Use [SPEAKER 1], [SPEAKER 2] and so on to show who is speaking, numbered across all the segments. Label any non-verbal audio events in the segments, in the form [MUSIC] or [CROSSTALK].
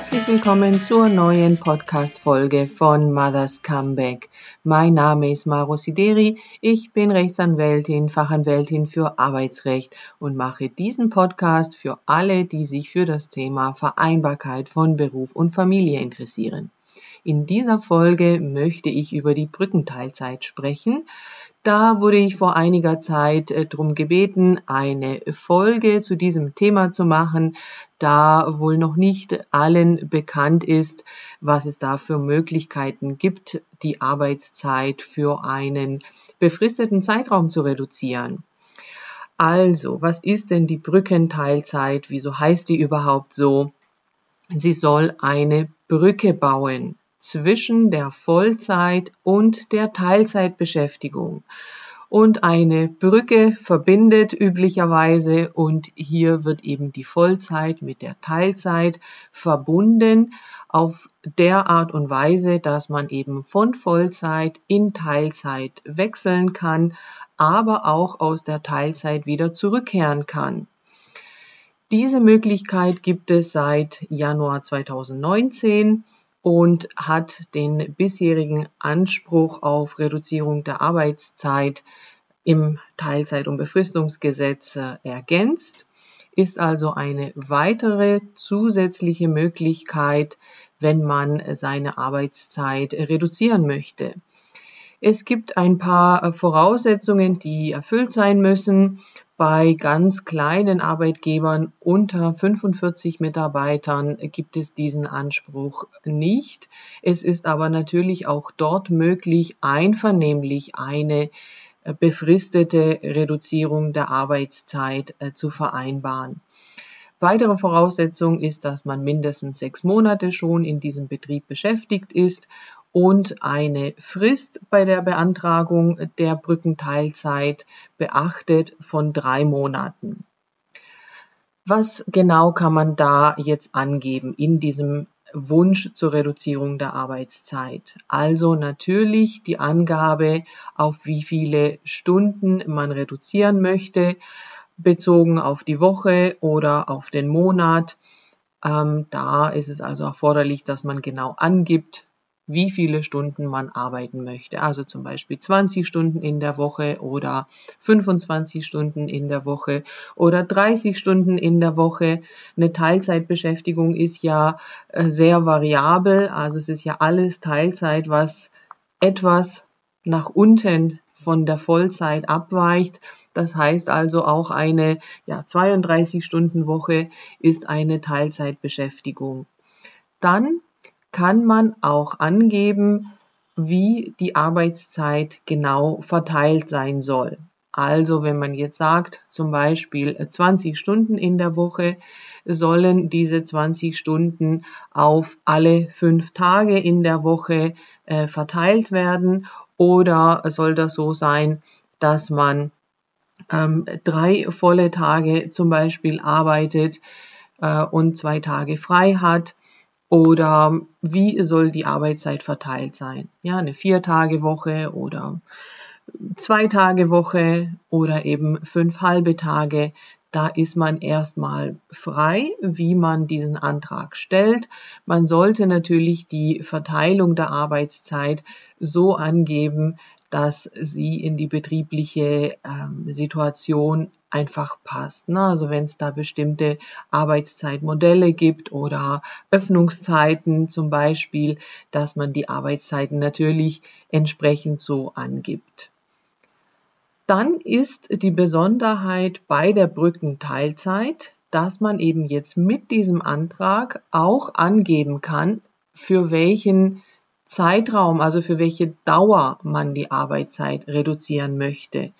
[SPEAKER 1] Herzlich willkommen zur neuen Podcast-Folge von Mother's Comeback. Mein Name ist Maro Sideri. Ich bin Rechtsanwältin, Fachanwältin für Arbeitsrecht und mache diesen Podcast für alle, die sich für das Thema Vereinbarkeit von Beruf und Familie interessieren. In dieser Folge möchte ich über die Brückenteilzeit sprechen. Da wurde ich vor einiger Zeit äh, darum gebeten, eine Folge zu diesem Thema zu machen, da wohl noch nicht allen bekannt ist, was es da für Möglichkeiten gibt, die Arbeitszeit für einen befristeten Zeitraum zu reduzieren. Also, was ist denn die Brückenteilzeit? Wieso heißt die überhaupt so? Sie soll eine Brücke bauen zwischen der Vollzeit und der Teilzeitbeschäftigung. Und eine Brücke verbindet üblicherweise und hier wird eben die Vollzeit mit der Teilzeit verbunden auf der Art und Weise, dass man eben von Vollzeit in Teilzeit wechseln kann, aber auch aus der Teilzeit wieder zurückkehren kann. Diese Möglichkeit gibt es seit Januar 2019 und hat den bisherigen Anspruch auf Reduzierung der Arbeitszeit im Teilzeit- und Befristungsgesetz äh, ergänzt, ist also eine weitere zusätzliche Möglichkeit, wenn man seine Arbeitszeit reduzieren möchte. Es gibt ein paar äh, Voraussetzungen, die erfüllt sein müssen. Bei ganz kleinen Arbeitgebern unter 45 Mitarbeitern gibt es diesen Anspruch nicht. Es ist aber natürlich auch dort möglich, einvernehmlich eine äh, befristete Reduzierung der Arbeitszeit äh, zu vereinbaren. Weitere Voraussetzung ist, dass man mindestens sechs Monate schon in diesem Betrieb beschäftigt ist und eine Frist bei der Beantragung der Brückenteilzeit beachtet von drei Monaten. Was genau kann man da jetzt angeben in diesem Wunsch zur Reduzierung der Arbeitszeit? Also natürlich die Angabe, auf wie viele Stunden man reduzieren möchte, bezogen auf die Woche oder auf den Monat. Ähm, da ist es also erforderlich, dass man genau angibt, wie viele Stunden man arbeiten möchte. Also zum Beispiel 20 Stunden in der Woche oder 25 Stunden in der Woche oder 30 Stunden in der Woche. Eine Teilzeitbeschäftigung ist ja äh, sehr variabel. Also es ist ja alles Teilzeit, was etwas nach unten von der Vollzeit abweicht. Das heißt also auch eine ja, 32 Stunden Woche ist eine Teilzeitbeschäftigung. Dann kann man auch angeben, wie die Arbeitszeit genau verteilt sein soll. Also wenn man jetzt sagt, zum Beispiel 20 Stunden in der Woche, sollen diese 20 Stunden auf alle fünf Tage in der Woche äh, verteilt werden oder soll das so sein, dass man ähm, drei volle Tage zum Beispiel arbeitet äh, und zwei Tage frei hat oder wie soll die Arbeitszeit verteilt sein? Ja, eine Vier-Tage-Woche oder Zwei-Tage-Woche oder eben fünf halbe Tage. Da ist man erstmal frei, wie man diesen Antrag stellt. Man sollte natürlich die Verteilung der Arbeitszeit so angeben, dass sie in die betriebliche ähm, Situation einfach passt. Ne? Also wenn es da bestimmte Arbeitszeitmodelle gibt oder Öffnungszeiten zum Beispiel, dass man die Arbeitszeiten natürlich entsprechend so angibt. Dann ist die Besonderheit bei der Brückenteilzeit, dass man eben jetzt mit diesem Antrag auch angeben kann, für welchen Zeitraum, also für welche Dauer man die Arbeitszeit reduzieren möchte.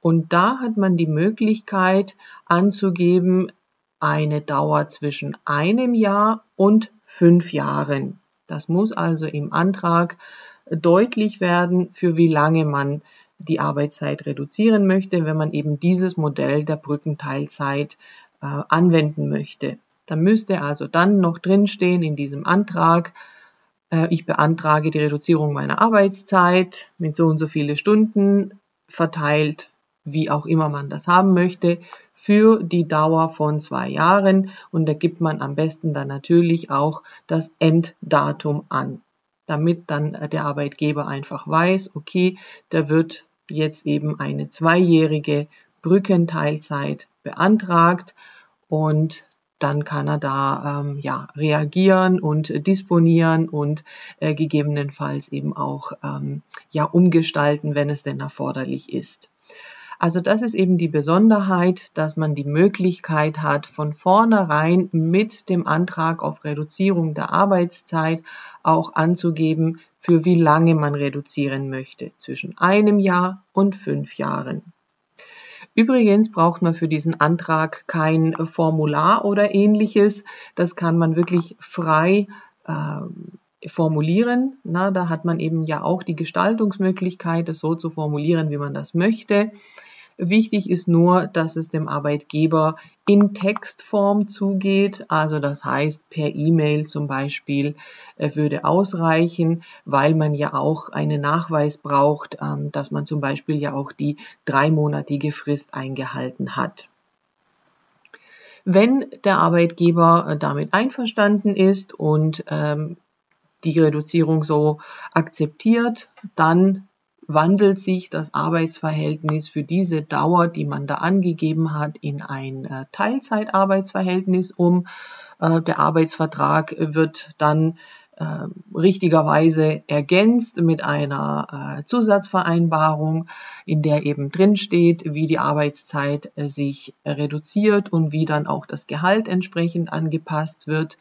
[SPEAKER 1] Und da hat man die Möglichkeit anzugeben, eine Dauer zwischen einem Jahr und fünf Jahren. Das muss also im Antrag deutlich werden, für wie lange man die Arbeitszeit reduzieren möchte, wenn man eben dieses Modell der Brückenteilzeit äh, anwenden möchte. Da müsste also dann noch drinstehen in diesem Antrag, äh, ich beantrage die Reduzierung meiner Arbeitszeit mit so und so viele Stunden verteilt wie auch immer man das haben möchte, für die Dauer von zwei Jahren. Und da gibt man am besten dann natürlich auch das Enddatum an, damit dann der Arbeitgeber einfach weiß, okay, da wird jetzt eben eine zweijährige Brückenteilzeit beantragt und dann kann er da ähm, ja, reagieren und disponieren und äh, gegebenenfalls eben auch ähm, ja, umgestalten, wenn es denn erforderlich ist. Also das ist eben die Besonderheit, dass man die Möglichkeit hat, von vornherein mit dem Antrag auf Reduzierung der Arbeitszeit auch anzugeben, für wie lange man reduzieren möchte, zwischen einem Jahr und fünf Jahren. Übrigens braucht man für diesen Antrag kein Formular oder ähnliches. Das kann man wirklich frei äh, formulieren. Na, da hat man eben ja auch die Gestaltungsmöglichkeit, das so zu formulieren, wie man das möchte. Wichtig ist nur, dass es dem Arbeitgeber in Textform zugeht. Also das heißt, per E-Mail zum Beispiel äh, würde ausreichen, weil man ja auch einen Nachweis braucht, ähm, dass man zum Beispiel ja auch die dreimonatige Frist eingehalten hat. Wenn der Arbeitgeber äh, damit einverstanden ist und ähm, die Reduzierung so akzeptiert, dann wandelt sich das Arbeitsverhältnis für diese Dauer, die man da angegeben hat, in ein äh, Teilzeitarbeitsverhältnis um. Äh, der Arbeitsvertrag wird dann äh, richtigerweise ergänzt mit einer Zusatzvereinbarung, in der eben drin steht, wie die Arbeitszeit sich reduziert und wie dann auch das Gehalt entsprechend angepasst wird.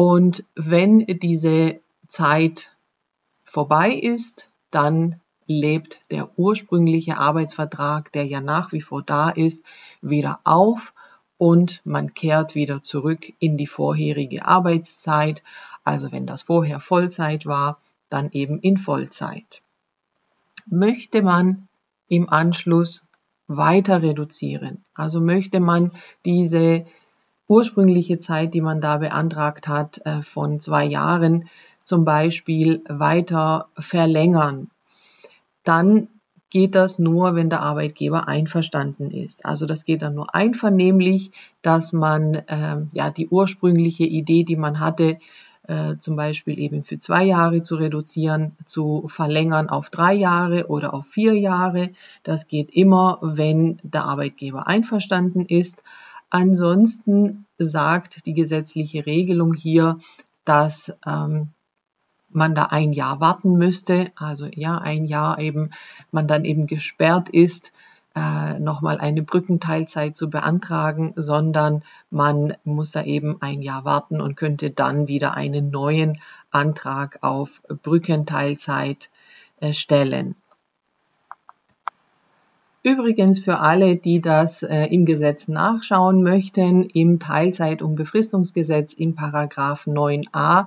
[SPEAKER 1] Und wenn diese Zeit vorbei ist, dann lebt der ursprüngliche Arbeitsvertrag, der ja nach wie vor da ist, wieder auf und man kehrt wieder zurück in die vorherige Arbeitszeit. Also wenn das vorher Vollzeit war, dann eben in Vollzeit. Möchte man im Anschluss weiter reduzieren, also möchte man diese ursprüngliche Zeit, die man da beantragt hat, äh, von zwei Jahren zum Beispiel weiter verlängern dann geht das nur, wenn der Arbeitgeber einverstanden ist. Also das geht dann nur einvernehmlich, dass man ähm, ja die ursprüngliche Idee, die man hatte, äh, zum Beispiel eben für zwei Jahre zu reduzieren, zu verlängern auf drei Jahre oder auf vier Jahre. Das geht immer, wenn der Arbeitgeber einverstanden ist. Ansonsten sagt die gesetzliche Regelung hier, dass ähm, man da ein Jahr warten müsste, also ja, ein Jahr eben, man dann eben gesperrt ist, äh, nochmal eine Brückenteilzeit zu beantragen, sondern man muss da eben ein Jahr warten und könnte dann wieder einen neuen Antrag auf Brückenteilzeit äh, stellen. Übrigens für alle, die das äh, im Gesetz nachschauen möchten, im Teilzeit- und Befristungsgesetz im Paragraph 9a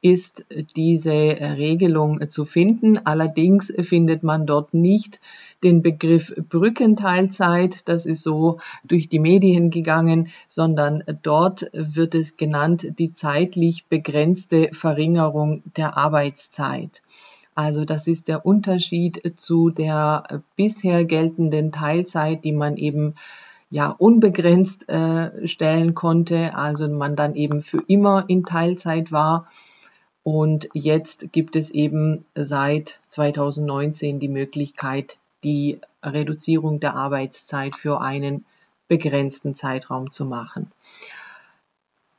[SPEAKER 1] ist diese äh, Regelung zu finden. Allerdings findet man dort nicht den Begriff Brückenteilzeit, das ist so durch die Medien gegangen, sondern dort wird es genannt die zeitlich begrenzte Verringerung der Arbeitszeit. Also das ist der Unterschied zu der bisher geltenden Teilzeit, die man eben ja unbegrenzt äh, stellen konnte, also man dann eben für immer in Teilzeit war. Und jetzt gibt es eben seit 2019 die Möglichkeit, die Reduzierung der Arbeitszeit für einen begrenzten Zeitraum zu machen.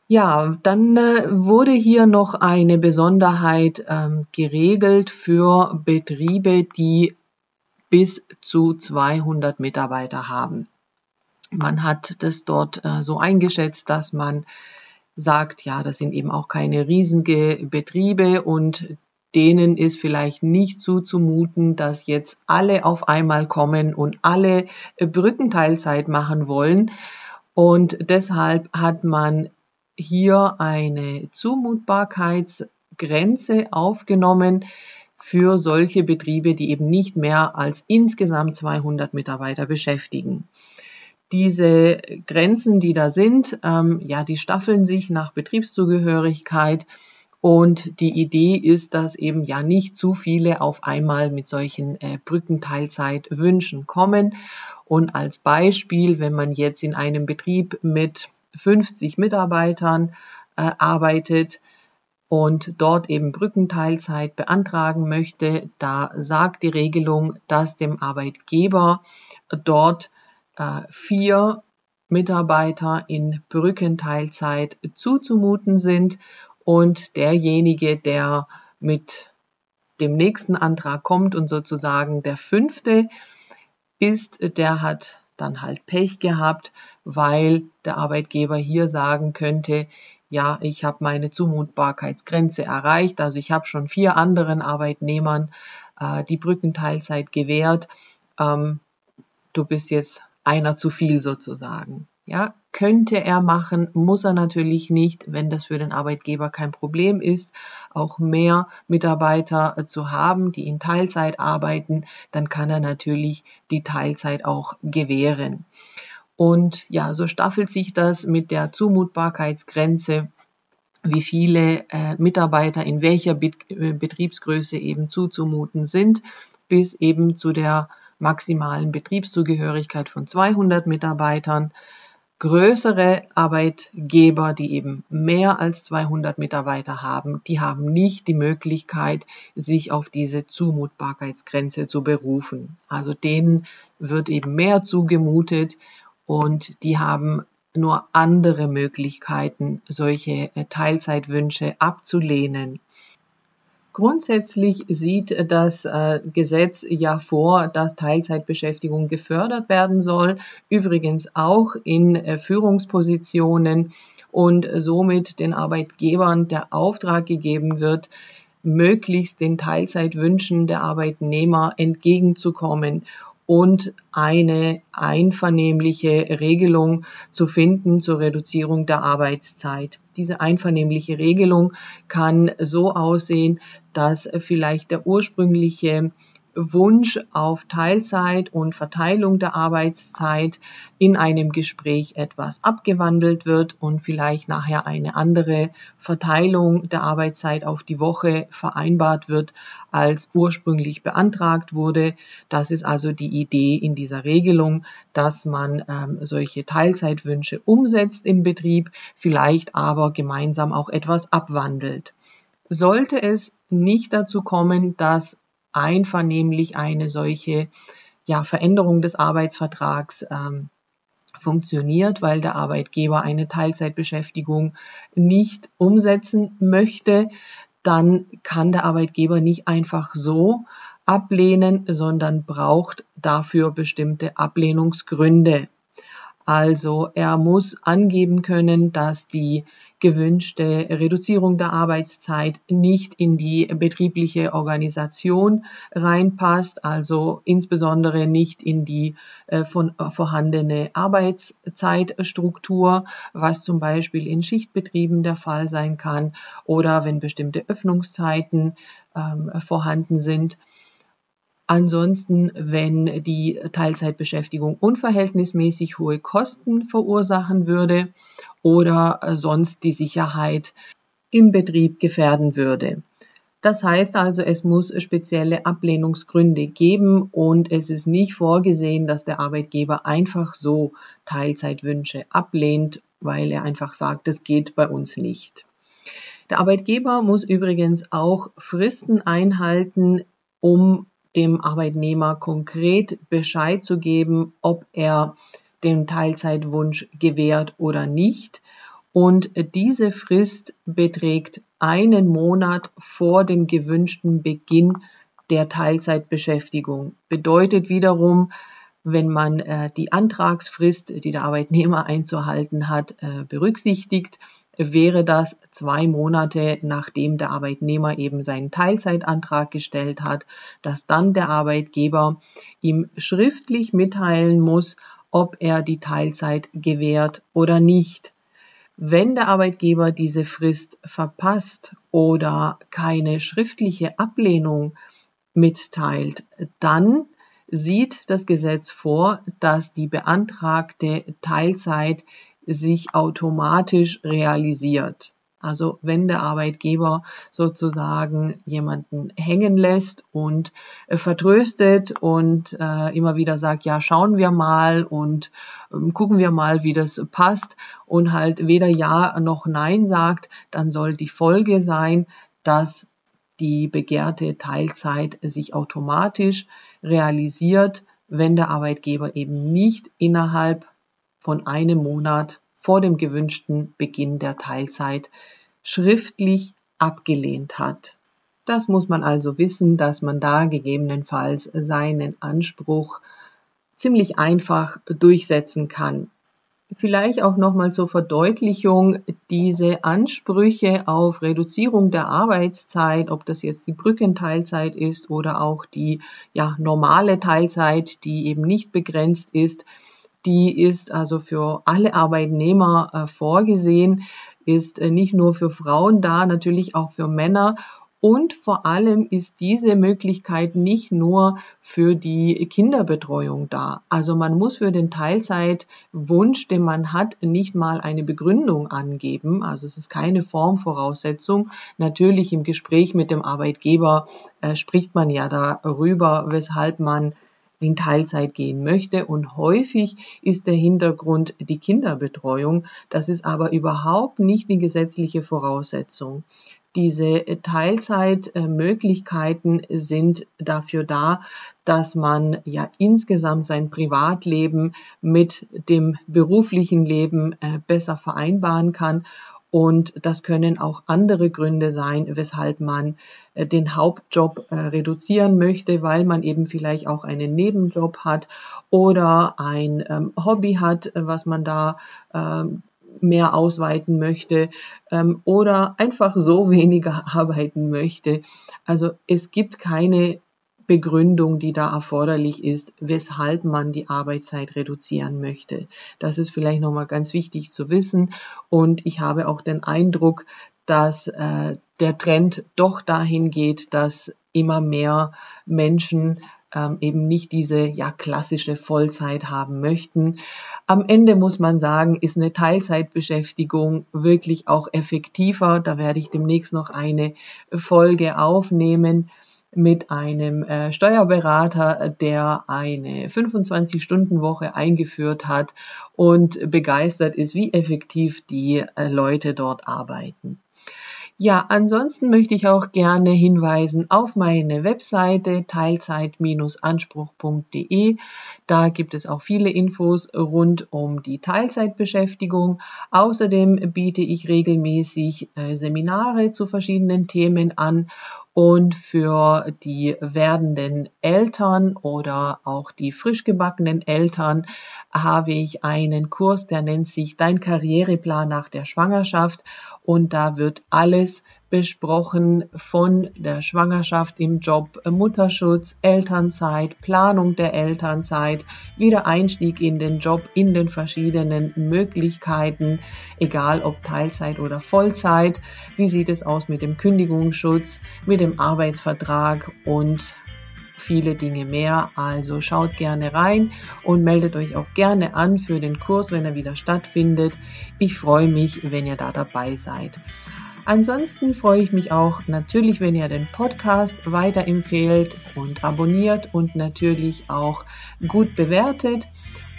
[SPEAKER 1] Ja, dann äh, wurde hier noch eine Besonderheit ähm, geregelt für Betriebe, die bis zu 200 Mitarbeiter haben. Man hat das dort äh, so eingeschätzt, dass man sagt, ja, das sind eben auch keine riesige Betriebe und denen ist vielleicht nicht zuzumuten, dass jetzt alle auf einmal kommen und alle äh, Brückenteilzeit machen wollen. Und deshalb hat man hier eine Zumutbarkeitsgrenze aufgenommen für solche Betriebe, die eben nicht mehr als insgesamt 200 Mitarbeiter beschäftigen. Diese Grenzen, die da sind, ähm, ja, die staffeln sich nach Betriebszugehörigkeit Und die Idee ist, dass eben ja nicht zu viele auf einmal mit solchen äh, Brückenteilzeitwünschen kommen. Und als Beispiel, wenn man jetzt in einem Betrieb mit 50 Mitarbeitern äh, arbeitet, und dort eben Brückenteilzeit beantragen möchte, da sagt die Regelung, dass dem Arbeitgeber dort äh, vier Mitarbeiter in Brückenteilzeit zuzumuten sind und derjenige, der mit dem nächsten Antrag kommt und sozusagen der fünfte ist, der hat dann halt Pech gehabt, weil der Arbeitgeber hier sagen könnte, ja, ich habe meine Zumutbarkeitsgrenze erreicht. Also ich habe schon vier anderen Arbeitnehmern äh, die Brückenteilzeit gewährt. Ähm, du bist jetzt einer zu viel sozusagen. Ja, könnte er machen, muss er natürlich nicht, wenn das für den Arbeitgeber kein Problem ist, auch mehr Mitarbeiter äh, zu haben, die in Teilzeit arbeiten, dann kann er natürlich die Teilzeit auch gewähren. Und ja, so staffelt sich das mit der Zumutbarkeitsgrenze, wie viele äh, Mitarbeiter in welcher Bet äh, Betriebsgröße eben zuzumuten sind, bis eben zu der maximalen Betriebszugehörigkeit von 200 Mitarbeitern. Größere Arbeitgeber, die eben mehr als 200 Mitarbeiter haben, die haben nicht die Möglichkeit, sich auf diese Zumutbarkeitsgrenze zu berufen. Also denen wird eben mehr zugemutet und die haben nur andere Möglichkeiten, solche äh, Teilzeitwünsche abzulehnen. Grundsätzlich sieht das äh, Gesetz ja vor, dass Teilzeitbeschäftigung gefördert werden soll, übrigens auch in äh, Führungspositionen und somit den Arbeitgebern der Auftrag gegeben wird, möglichst den Teilzeitwünschen der Arbeitnehmer entgegenzukommen und eine einvernehmliche Regelung zu finden zur Reduzierung der Arbeitszeit. Diese einvernehmliche Regelung kann so aussehen, dass vielleicht der ursprüngliche Wunsch auf Teilzeit und Verteilung der Arbeitszeit in einem Gespräch etwas abgewandelt wird und vielleicht nachher eine andere Verteilung der Arbeitszeit auf die Woche vereinbart wird, als ursprünglich beantragt wurde. Das ist also die Idee in dieser Regelung, dass man ähm, solche Teilzeitwünsche umsetzt im Betrieb, vielleicht aber gemeinsam auch etwas abwandelt. Sollte es nicht dazu kommen, dass einvernehmlich eine solche ja, Veränderung des Arbeitsvertrags ähm, funktioniert, weil der Arbeitgeber eine Teilzeitbeschäftigung nicht umsetzen möchte, dann kann der Arbeitgeber nicht einfach so ablehnen, sondern braucht dafür bestimmte Ablehnungsgründe. Also er muss angeben können, dass die gewünschte Reduzierung der Arbeitszeit nicht in die betriebliche Organisation reinpasst, also insbesondere nicht in die äh, von, äh, vorhandene Arbeitszeitstruktur, was zum Beispiel in Schichtbetrieben der Fall sein kann oder wenn bestimmte Öffnungszeiten ähm, vorhanden sind. Ansonsten, wenn die Teilzeitbeschäftigung unverhältnismäßig hohe Kosten verursachen würde oder sonst die Sicherheit im Betrieb gefährden würde. Das heißt also, es muss spezielle Ablehnungsgründe geben und es ist nicht vorgesehen, dass der Arbeitgeber einfach so Teilzeitwünsche ablehnt, weil er einfach sagt, das geht bei uns nicht. Der Arbeitgeber muss übrigens auch Fristen einhalten, um dem Arbeitnehmer konkret Bescheid zu geben, ob er den Teilzeitwunsch gewährt oder nicht. Und diese Frist beträgt einen Monat vor dem gewünschten Beginn der Teilzeitbeschäftigung. Bedeutet wiederum, wenn man äh, die Antragsfrist, die der Arbeitnehmer einzuhalten hat, äh, berücksichtigt, wäre das zwei Monate nachdem der Arbeitnehmer eben seinen Teilzeitantrag gestellt hat, dass dann der Arbeitgeber ihm schriftlich mitteilen muss, ob er die Teilzeit gewährt oder nicht. Wenn der Arbeitgeber diese Frist verpasst oder keine schriftliche Ablehnung mitteilt, dann sieht das Gesetz vor, dass die beantragte Teilzeit sich automatisch realisiert. Also wenn der Arbeitgeber sozusagen jemanden hängen lässt und äh, vertröstet und äh, immer wieder sagt, ja, schauen wir mal und ähm, gucken wir mal, wie das passt und halt weder Ja noch Nein sagt, dann soll die Folge sein, dass die begehrte Teilzeit sich automatisch realisiert, wenn der Arbeitgeber eben nicht innerhalb von einem Monat vor dem gewünschten Beginn der Teilzeit schriftlich abgelehnt hat. Das muss man also wissen, dass man da gegebenenfalls seinen Anspruch ziemlich einfach durchsetzen kann. Vielleicht auch nochmal zur Verdeutlichung, diese Ansprüche auf Reduzierung der Arbeitszeit, ob das jetzt die Brückenteilzeit ist oder auch die ja, normale Teilzeit, die eben nicht begrenzt ist, die ist also für alle Arbeitnehmer äh, vorgesehen, ist äh, nicht nur für Frauen da, natürlich auch für Männer und vor allem ist diese Möglichkeit nicht nur für die Kinderbetreuung da. Also man muss für den Teilzeitwunsch, den man hat, nicht mal eine Begründung angeben. Also es ist keine Formvoraussetzung. Natürlich im Gespräch mit dem Arbeitgeber äh, spricht man ja darüber, weshalb man in Teilzeit gehen möchte. Und häufig ist der Hintergrund die Kinderbetreuung. Das ist aber überhaupt nicht die gesetzliche Voraussetzung. Diese Teilzeitmöglichkeiten sind dafür da, dass man ja insgesamt sein Privatleben mit dem beruflichen Leben äh, besser vereinbaren kann. Und das können auch andere Gründe sein, weshalb man äh, den Hauptjob äh, reduzieren möchte, weil man eben vielleicht auch einen Nebenjob hat oder ein ähm, Hobby hat, was man da ähm, mehr ausweiten möchte ähm, oder einfach so [LAUGHS] weniger arbeiten möchte. Also es gibt keine Begründung, die da erforderlich ist, weshalb man die Arbeitszeit reduzieren möchte. Das ist vielleicht nochmal ganz wichtig zu wissen. Und ich habe auch den Eindruck, dass äh, der Trend doch dahin geht, dass immer mehr Menschen ähm, eben nicht diese ja klassische Vollzeit haben möchten. Am Ende muss man sagen, ist eine Teilzeitbeschäftigung wirklich auch effektiver. Da werde ich demnächst noch eine Folge aufnehmen mit einem äh, Steuerberater, der eine 25-Stunden-Woche eingeführt hat und begeistert ist, wie effektiv die äh, Leute dort arbeiten. Ja, ansonsten möchte ich auch gerne hinweisen auf meine Webseite teilzeit-anspruch.de. Da gibt es auch viele Infos rund um die Teilzeitbeschäftigung. Außerdem biete ich regelmäßig äh, Seminare zu verschiedenen Themen an und für die werdenden Eltern oder auch die frisch gebackenen Eltern habe ich einen Kurs, der nennt sich Dein Karriereplan nach der Schwangerschaft. Und da wird alles besprochen von der Schwangerschaft im Job, Mutterschutz, Elternzeit, Planung der Elternzeit, Wiedereinstieg in den Job in den verschiedenen Möglichkeiten, egal ob Teilzeit oder Vollzeit. Wie sieht es aus mit dem Kündigungsschutz, mit dem Arbeitsvertrag und viele Dinge mehr. Also schaut gerne rein und meldet euch auch gerne an für den Kurs, wenn er wieder stattfindet. Ich freue mich, wenn ihr da dabei seid. Ansonsten freue ich mich auch natürlich, wenn ihr den Podcast weiterempfehlt und abonniert und natürlich auch gut bewertet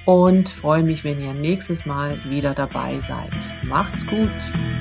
[SPEAKER 1] und freue mich, wenn ihr nächstes Mal wieder dabei seid. Macht's gut!